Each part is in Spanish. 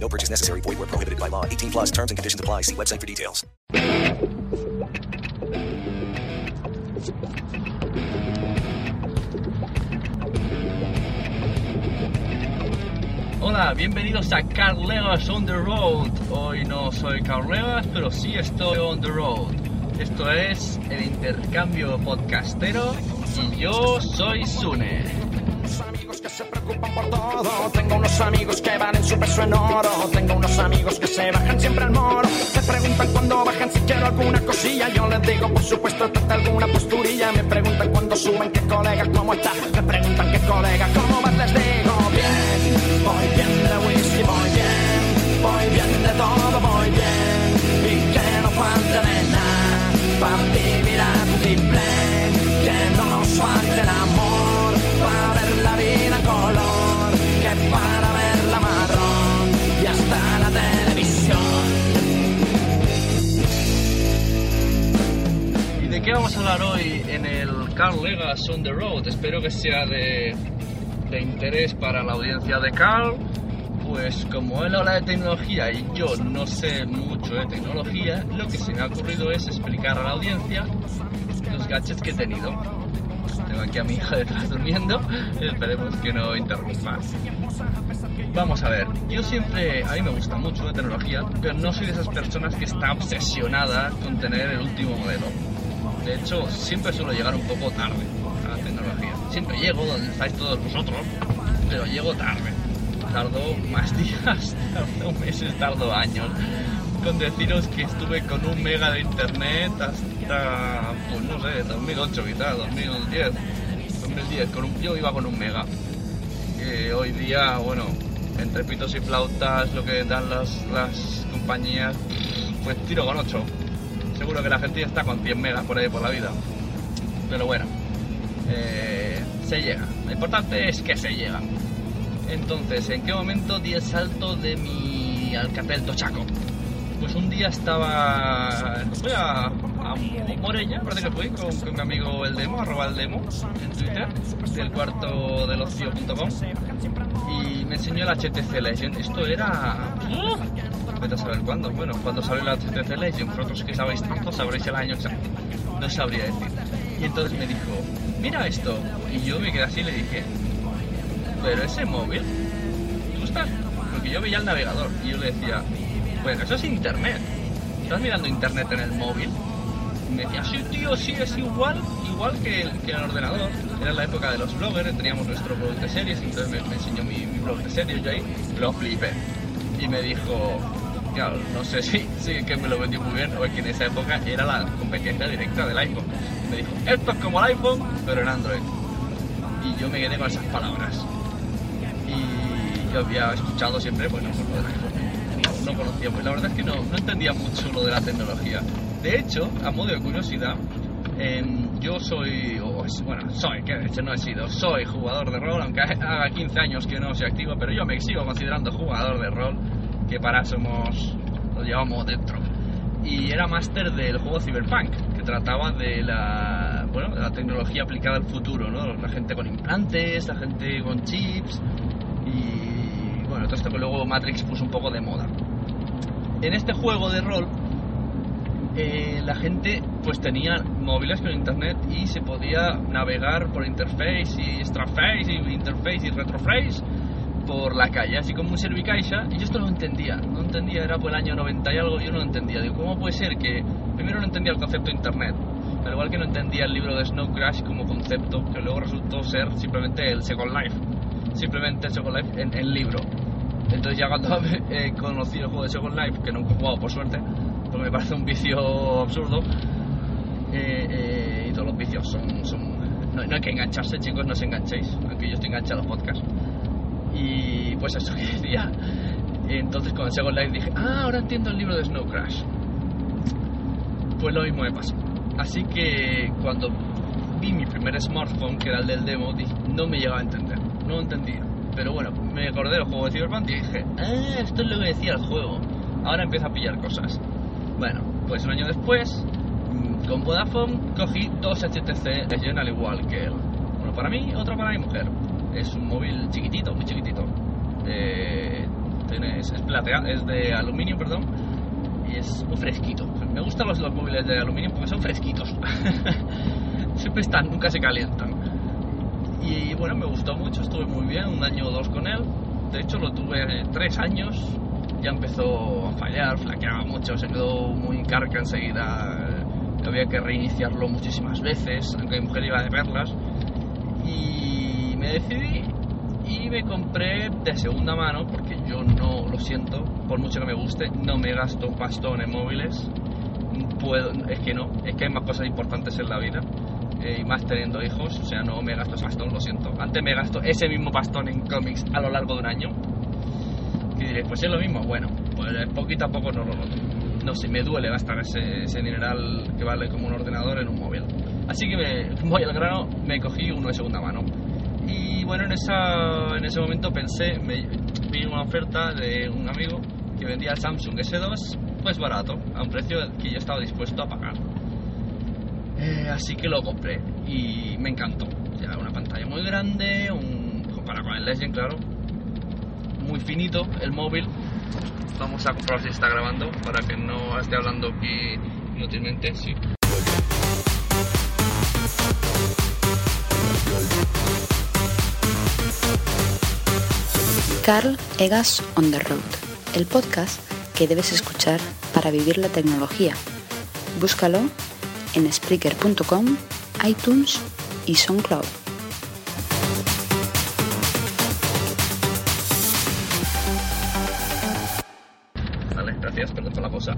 No purchase necessary. Void where prohibited by law. 18 plus terms and conditions apply. See website for details. Hola, bienvenidos a Carl on the Road. Hoy no soy Carl pero sí estoy on the road. Esto es el intercambio podcastero y yo soy Sune. Unos amigos que se preocupan por todo. Tengo unos amigos que van en su peso en oro. Tengo unos amigos que se bajan siempre al moro. Me preguntan cuando bajan si quiero alguna cosilla. Yo les digo, por supuesto, trata alguna posturilla. Me preguntan cuando suben qué colega, cómo está. Me preguntan qué colega, cómo vas, les digo bien. Voy bien de whisky, voy bien. Voy bien de todo, voy bien. Y que no falte de nada. Para vivir a Que no nos falte el amor. Para hablar hoy en el Carl Legas on the Road? Espero que sea de, de interés para la audiencia de Carl. Pues como él habla de tecnología y yo no sé mucho de tecnología, lo que se me ha ocurrido es explicar a la audiencia los gadgets que he tenido. Tengo aquí a mi hija detrás durmiendo, esperemos que no interrumpa. Vamos a ver, yo siempre, a mí me gusta mucho la tecnología, pero no soy de esas personas que está obsesionada con tener el último modelo. De hecho, siempre suelo llegar un poco tarde a la tecnología. Siempre llego donde estáis todos vosotros, pero llego tarde. Tardo más días, tardo meses, tardo años. Con deciros que estuve con un mega de internet hasta, pues no sé, 2008 quizás, 2010. 2010, con un, yo iba con un mega. Que hoy día, bueno, entre pitos y flautas, lo que dan las, las compañías, pues tiro con 8. Seguro que la gente ya está con 100 megas por ahí por la vida. Pero bueno, eh, se llega. Lo importante es que se llega. Entonces, ¿en qué momento di el salto de mi Alcatel Tochaco? Pues un día estaba. Fui a, a Morella, parece que fui, con, con mi amigo el demo, arroba el demo, en Twitter, del cuarto del ocio.com, y me enseñó el HTC Legend. Esto era. ¡uh! Vete a saber cuándo. Bueno, cuando salió el HTC Legend, vosotros que sabéis tanto, sabréis el año exacto. No sabría decir. Y entonces me dijo, mira esto. Y yo me quedé así y le dije, pero ese móvil, ¿tú estás? Porque yo veía el navegador y yo le decía, bueno, eso es internet. ¿Estás mirando internet en el móvil? Y me decía, sí, tío, sí, es igual, igual que el, el ordenador. Era la época de los bloggers, teníamos nuestro blog de series, entonces me, me enseñó mi, mi blog de series, yo ahí lo flipé. Y me dijo, no sé si, si que me lo vendió muy bien o es que en esa época era la competencia directa del iPhone. Me dijo, esto es como el iPhone, pero en Android. Y yo me quedé con esas palabras y yo había escuchado siempre, bueno. No, no conocía, pues la verdad es que no, no entendía mucho lo de la tecnología. De hecho, a modo de curiosidad, em, yo soy, bueno, soy, que de hecho no he sido, soy jugador de rol, aunque haga 15 años que no soy activo, pero yo me sigo considerando jugador de rol, que para somos, lo llevamos dentro. Y era máster del juego Cyberpunk, que trataba de la, bueno, de la tecnología aplicada al futuro, ¿no? La gente con implantes, la gente con chips, y bueno, todo esto que luego Matrix puso un poco de moda. En este juego de rol, eh, la gente pues tenía móviles con internet y se podía navegar por interface y extraface y interface y retroface por la calle, así como un servicaixa, y yo esto no entendía, no entendía, era por el año 90 y algo, yo no entendía, digo, ¿cómo puede ser que, primero no entendía el concepto de internet, al igual que no entendía el libro de Snow Crash como concepto, que luego resultó ser simplemente el Second Life, simplemente el Second Life en el libro. Entonces ya cuando he conocido el juego de Second Life, que nunca he jugado por suerte, pues me parece un vicio absurdo, eh, eh, y todos los vicios son... son no, no hay que engancharse, chicos, no os enganchéis, aunque yo estoy enganchado a los podcasts. Y pues eso que decía. Entonces el Second Life dije, ah, ahora entiendo el libro de Snow Crash. Pues lo mismo me pasó. Así que cuando vi mi primer smartphone, que era el del demo, dije, no me llegaba a entender, no entendía. Pero bueno, me acordé del juego de Cyberpunk y dije, ah, esto es lo que decía el juego. Ahora empiezo a pillar cosas. Bueno, pues un año después, mm, con Vodafone cogí dos HTC Legend al igual que él. Uno para mí, otro para mi mujer. Es un móvil chiquitito, muy chiquitito. Eh, es, es plateado, es de aluminio, perdón. Y es muy fresquito. Me gustan los, los móviles de aluminio porque son fresquitos. Siempre están, nunca se calientan. Y bueno, me gustó mucho, estuve muy bien, un año o dos con él. De hecho, lo tuve tres años. Ya empezó a fallar, flaqueaba mucho, se quedó muy carca enseguida. Había que reiniciarlo muchísimas veces, aunque mi mujer iba de perlas. Decidí y me compré de segunda mano, porque yo no lo siento, por mucho que me guste, no me gasto pastón en móviles. Puedo, es que no, es que hay más cosas importantes en la vida eh, y más teniendo hijos, o sea, no me gasto ese pastón, lo siento. Antes me gasto ese mismo pastón en cómics a lo largo de un año. Y diréis, pues es lo mismo. Bueno, pues poquito a poco no lo noto. No sé, me duele gastar ese, ese dineral que vale como un ordenador en un móvil. Así que me voy al grano, me cogí uno de segunda mano. Bueno, en, esa, en ese momento pensé, me, vi una oferta de un amigo que vendía el Samsung S2, pues barato, a un precio que yo estaba dispuesto a pagar. Eh, así que lo compré y me encantó. Una pantalla muy grande, un, comparado con el Legend, claro. Muy finito el móvil. Vamos a comprobar si está grabando para que no esté hablando aquí inútilmente. Sí. Carl Egas on the Road, el podcast que debes escuchar para vivir la tecnología. Búscalo en Spreaker.com, iTunes y SoundCloud. Vale, gracias, perdón por la cosa.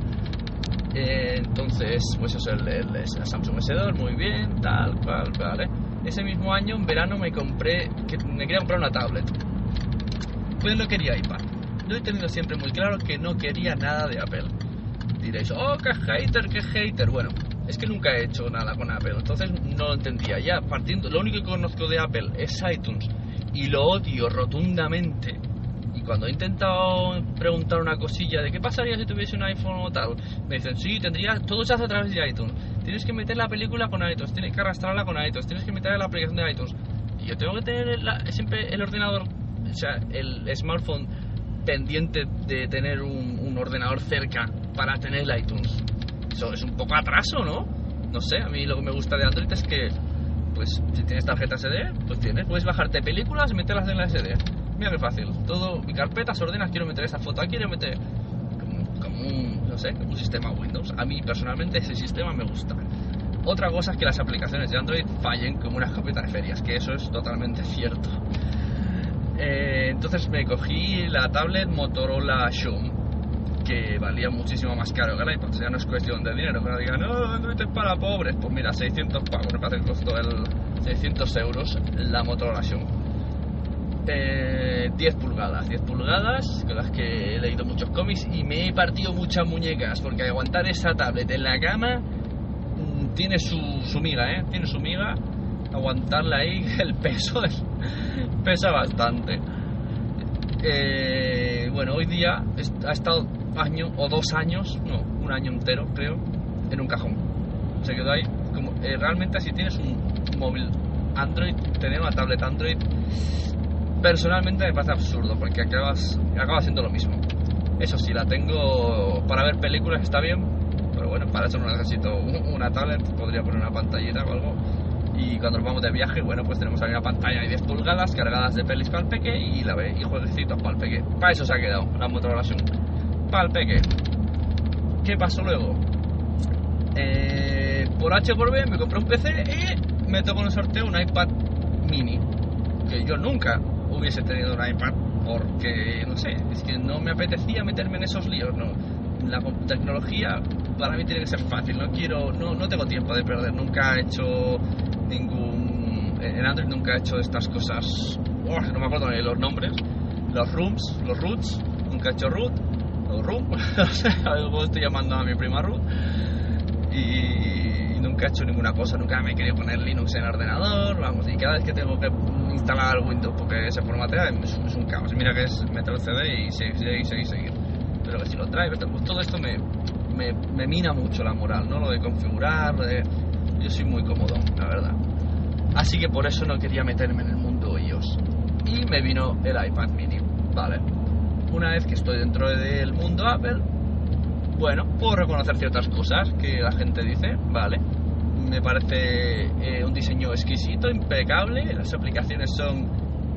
Eh, entonces, pues eso es el, el Samsung S2, muy bien, tal cual, vale. Ese mismo año, en verano, me compré, que me quería comprar una tablet. Pues no quería iPad. Yo he tenido siempre muy claro que no quería nada de Apple. Diréis, oh, qué hater, qué hater. Bueno, es que nunca he hecho nada con Apple, entonces no entendía. Ya, partiendo, lo único que conozco de Apple es iTunes y lo odio rotundamente. Cuando he intentado preguntar una cosilla de qué pasaría si tuviese un iPhone o tal, me dicen, sí, tendría, todo se hace a través de iTunes. Tienes que meter la película con iTunes, tienes que arrastrarla con iTunes, tienes que meter la aplicación de iTunes. Y yo tengo que tener la- siempre el ordenador, o sea, el smartphone pendiente de tener un, un ordenador cerca para tener el iTunes. Eso es un poco atraso, ¿no? No sé, a mí lo que me gusta de Android es que, pues, si tienes tarjeta SD, pues tienes, puedes bajarte películas y meterlas en la SD. Mira qué fácil. Todo, mi carpeta se ordena, quiero meter esa foto, quiero meter como, como un, no sé, un sistema Windows. A mí personalmente ese sistema me gusta. Otra cosa es que las aplicaciones de Android fallen como una escopeta de ferias, que eso es totalmente cierto. Eh, entonces me cogí la tablet Motorola Zoom, que valía muchísimo más caro que el iPad. Sea, no es cuestión de dinero. Que no digan, no, Android es para pobres. Pues mira, 600 pavos, me parece que costó el 600 euros la Motorola Zoom. Eh, 10 pulgadas, 10 pulgadas, con las que he leído muchos cómics y me he partido muchas muñecas, porque aguantar esa tablet en la cama mm, tiene su, su miga, ¿eh? Tiene su miga. Aguantarla ahí, el peso es- pesa bastante. Eh, bueno, hoy día ha estado año o dos años, no, un año entero creo, en un cajón. Se quedó ahí. Como, eh, realmente si tienes un móvil Android, tener una tablet Android, personalmente me parece absurdo porque acabas, acaba siendo lo mismo. Eso sí, la tengo para ver películas, está bien, pero bueno, para eso no necesito un- una tablet, podría poner una pantallita o algo Y cuando nos vamos de viaje, bueno, pues tenemos ahí una pantalla de 10 pulgadas cargadas de pelis para el peque y la ve y jueguecitos para el peque. Para eso se ha quedado la Motorola Sun. Para el peque. ¿Qué pasó luego? Eh, por H por B me compré un PC y me tocó en el sorteo un iPad mini. Que yo nunca hubiese tenido un iPad porque, no sé, es que no me apetecía meterme en esos líos, no. La tecnología para mí tiene que ser fácil, no quiero, no, no tengo tiempo de perder, nunca he hecho ningún, en Android nunca he hecho estas cosas, no me acuerdo ni los nombres, los rooms, los roots, nunca he hecho root, o room, no sé, estoy llamando a mi prima root, y, nunca he hecho ninguna cosa, nunca me he querido poner Linux en el ordenador, vamos, y cada vez que tengo que instalar Windows porque se formatea es, es un caos. Mira que es meter el CD y seguir, seguir, seguir, seguir. Pero que si lo trae, pues todo esto me, me, me mina mucho la moral, ¿no? Lo de configurar, lo de... yo soy muy cómodo, la verdad. Así que por eso no quería meterme en el mundo iOS. Y me vino el iPad mini, vale. Una vez que estoy dentro del mundo Apple, bueno, puedo reconocer ciertas cosas que la gente dice, vale. Me parece eh, un diseño exquisito, impecable, las aplicaciones son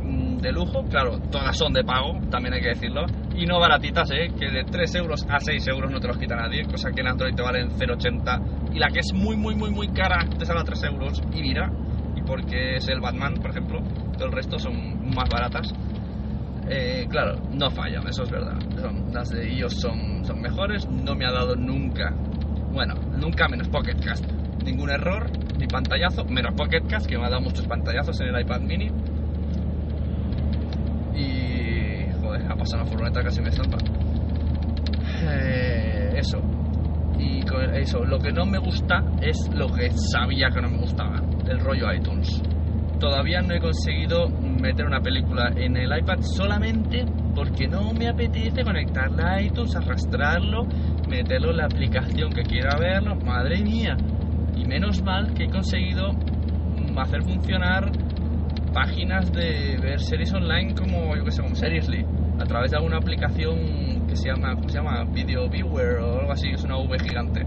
mm, de lujo, claro, todas son de pago, también hay que decirlo, y no baratitas, ¿eh? que de 3 euros a 6 euros no te los quita nadie, cosa que en Android te valen 0,80, y la que es muy, muy, muy, muy cara te sale a 3 euros, y mira, y porque es el Batman, por ejemplo, todo el resto son más baratas. Eh, claro, no fallan, eso es verdad. Son- las de iOS son, son mejores, no me ha dado nunca, bueno, nunca menos Pocket Cast, ningún error, ni pantallazo, menos Pocket Cast, que me ha dado muchos pantallazos en el iPad mini. Y. joder, ha pasado una furgoneta casi me zampa. Eh, eso. Y con eso, lo que no me gusta es lo que sabía que no me gustaba, el rollo iTunes. Todavía no he conseguido meter una película en el iPad solamente porque no me apetece conectarla a iTunes, arrastrarlo, meterlo en la aplicación que quiera verlo. Madre mía. Y menos mal que he conseguido hacer funcionar páginas de ver series online como, yo que sé, como Seriously, a través de alguna aplicación que se llama, ¿cómo se llama? Video Viewer o algo así, es una V gigante.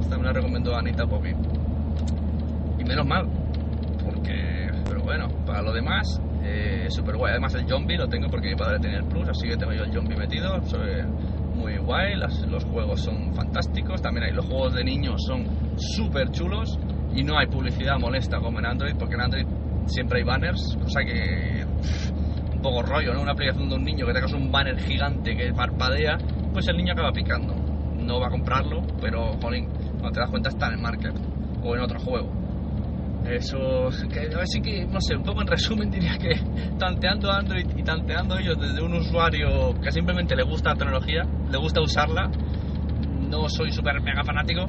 Esta me la recomendó Anita Poppy. Y menos mal, porque, bueno, para lo demás, eh, súper guay. Además, el zombie lo tengo porque mi padre tenía el plus, así que tengo yo el zombie metido. Soy muy guay, las- los juegos son fantásticos. También hay los juegos de niños, son súper chulos y no hay publicidad molesta como en Android, porque en Android siempre hay banners, cosa que un poco rollo, ¿no? Una aplicación de un niño que tengas un banner gigante que parpadea, pues el niño acaba picando. No va a comprarlo, pero jolín, cuando te das cuenta está en el market o en otro juego. Eso, que así que, no sé, un poco en resumen diría que tanteando Android y tanteando ellos desde un usuario que simplemente le gusta la tecnología, le gusta usarla, no soy súper mega fanático,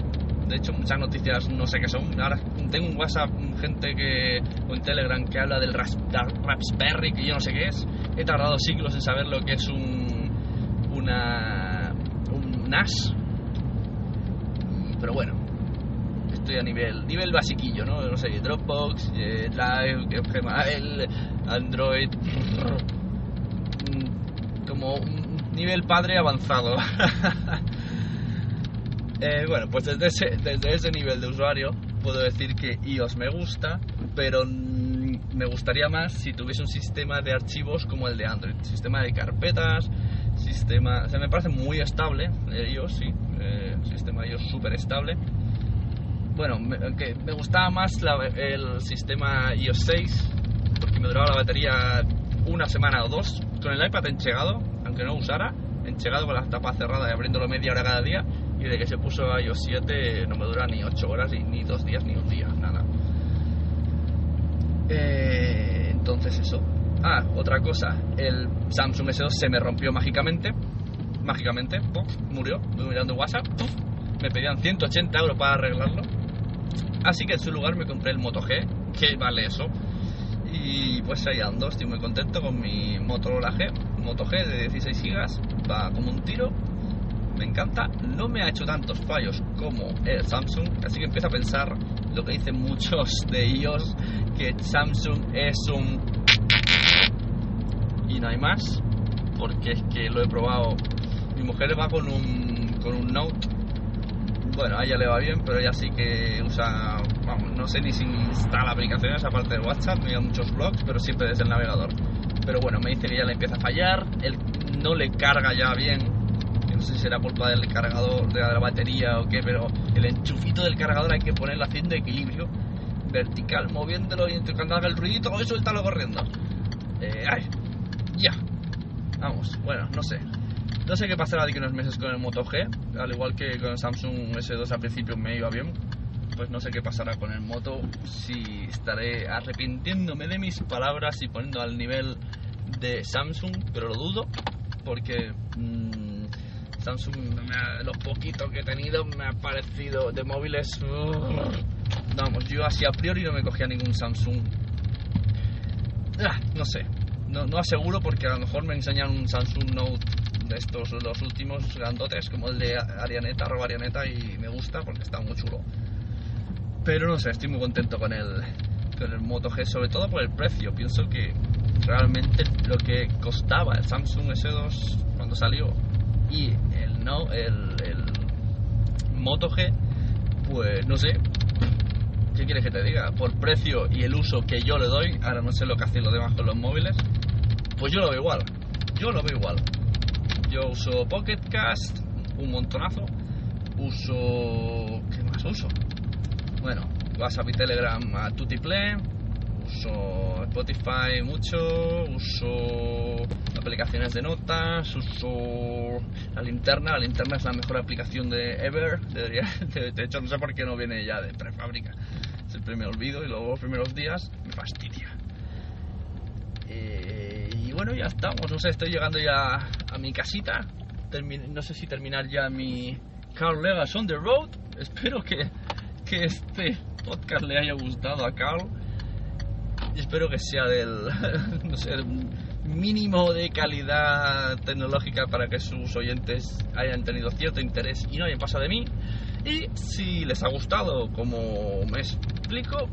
de hecho muchas noticias no sé qué son, ahora tengo un WhatsApp, gente que, o en Telegram que habla del Raspberry, que yo no sé qué es, he tardado siglos en saber lo que es un, una, un NAS, pero bueno, a nivel nivel basiquillo, ¿no? No sé, Dropbox, eh, Drive, Gmail, Android, mm, como un nivel padre avanzado. Eh, bueno, pues desde ese, desde ese nivel de usuario puedo decir que iOS me gusta, pero mm, me gustaría más si tuviese un sistema de archivos como el de Android, sistema de carpetas, sistema, o sea, me parece muy estable, eh, iOS sí, eh, sistema iOS súper estable. Bueno, me, que me gustaba más el sistema iOS 6 porque me duraba la batería una semana o dos con el iPad enchegado, aunque no usara, enchegado con la tapa cerrada y abriéndolo media hora cada día. Y de que se puso iOS 7 no me dura ni 8 horas, ni, ni dos días, ni un día, nada. Eh, entonces eso. Ah, otra cosa, el Samsung S2 se me rompió mágicamente. Mágicamente, ¡puf! murió. Mirando WhatsApp, me pedían 180 euros para arreglarlo. Así que en su lugar me compré el Moto G, que vale eso. Y pues ahí ando, estoy muy contento con mi Motorola G, Moto G de 16 GB, va como un tiro, me encanta, no me ha hecho tantos fallos como el Samsung, así que empiezo a pensar lo que dicen muchos de ellos, que Samsung es un... y no hay más, porque es que lo he probado, mi mujer va con un, con un Note bueno, a ella le va bien, pero ella sí que usa, vamos, no sé ni si instala aplicaciones aparte de WhatsApp, mira muchos blogs, pero siempre desde el navegador. Pero bueno, me dice que ya le empieza a fallar, él no le carga ya bien, no sé si será culpa del cargador, de la batería o qué, pero el enchufito del cargador hay que ponerlo haciendo equilibrio vertical, moviéndolo y cuando haga el ruidito, eso suéltalo corriendo. Eh, ay, ya. Vamos, bueno, no sé. No sé qué pasará de aquí unos meses con el Moto G, al igual que con el Samsung S2 al principio me iba bien. Pues no sé qué pasará con el Moto, si estaré arrepintiéndome de mis palabras y poniendo al nivel de Samsung, pero lo dudo, porque mmm, Samsung, lo poquito que he tenido me ha parecido de móviles. Uh, vamos, yo así a priori no me cogía ningún Samsung. Ah, no sé, no, no, aseguro porque a lo mejor me enseñan un Samsung Note estos, los últimos grandotes, como el de Arianeta, arroba Arianeta, y me gusta porque está muy chulo. Pero no sé, estoy muy contento con el, con el Moto G, sobre todo por el precio. Pienso que realmente lo que costaba el Samsung S2 cuando salió y el no el, el Moto G, pues no sé, ¿qué quieres que te diga? Por precio y el uso que yo le doy, ahora no sé lo que hacen los demás con los móviles, pues yo lo veo igual. Yo lo veo igual. Yo uso Pocket Cast un montonazo. Uso. ¿Qué más uso? Bueno, WhatsApp y Telegram a Play Uso Spotify mucho. Uso aplicaciones de notas. Uso la linterna. La linterna es la mejor aplicación de Ever. Debería, de hecho, no sé por qué no viene ya de prefábrica. Siempre me olvido y luego los primeros días me fastidia. Eh, y bueno, ya estamos. No sé, estoy llegando ya a mi casita. no sé si terminar ya mi Carl Legas on the road. Espero que, que este podcast le haya gustado a Carl. Espero que sea del, no sé, mínimo de calidad tecnológica para que sus oyentes hayan tenido cierto interés y no hayan pasado de mí. Y si les ha gustado como me explico,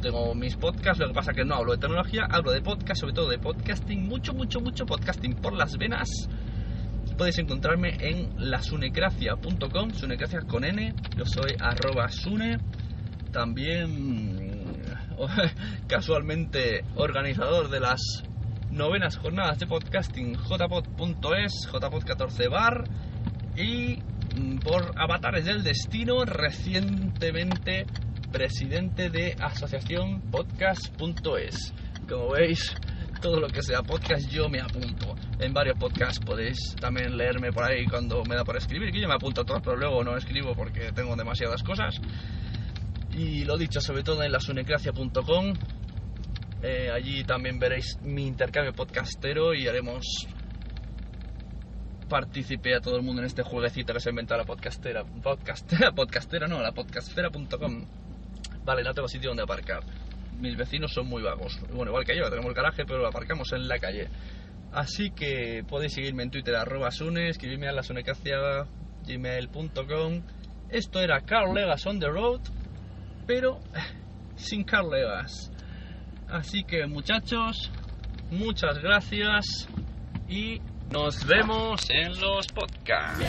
tengo mis podcasts, lo que pasa que no hablo de tecnología, hablo de podcast, sobre todo de podcasting, mucho, mucho, mucho podcasting por las venas. Podéis encontrarme en lasunecracia.com, sunecracia con N, yo soy arroba sune, también casualmente organizador de las novenas jornadas de podcasting jpod.es, jpod14 bar y mm, por Avatares del Destino recientemente presidente de asociación podcast.es. Como veis, todo lo que sea podcast yo me apunto. En varios podcasts podéis también leerme por ahí cuando me da por escribir, que yo me apunto a todos, pero luego no escribo porque tengo demasiadas cosas. Y lo dicho, sobre todo en lasunecracia.com. Eh, allí también veréis mi intercambio podcastero y haremos participé a todo el mundo en este jueguecito que se ha inventado la podcastera. Podcastera, podcastera no, la podcastera.com. Vale, no tengo sitio donde aparcar. Mis vecinos son muy vagos. Bueno, igual que yo, tenemos el garaje, pero lo aparcamos en la calle. Así que podéis seguirme en Twitter, arroba Sune, escribirme a la gmail.com. Esto era Carl Legas on the road, pero sin Carl Legas. Así que muchachos, muchas gracias y nos vemos en los podcasts.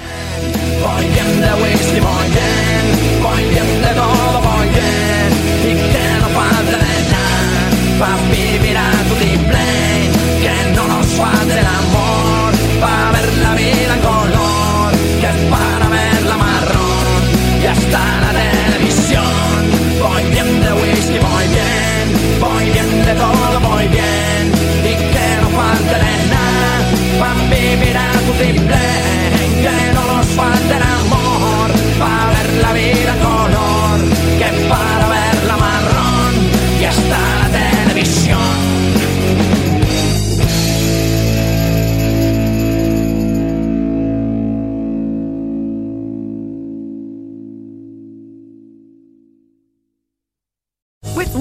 Bien de whisky, voy bien, voy bien de todo, voy bien, y que no falte de nada, para vivir a tu play, que no nos falte el amor, para ver la vida en color, que es para verla marrón, y hasta la televisión. Voy bien de whisky, voy bien, voy bien de todo, voy bien, y que no falte nada Van vivir a tu triple,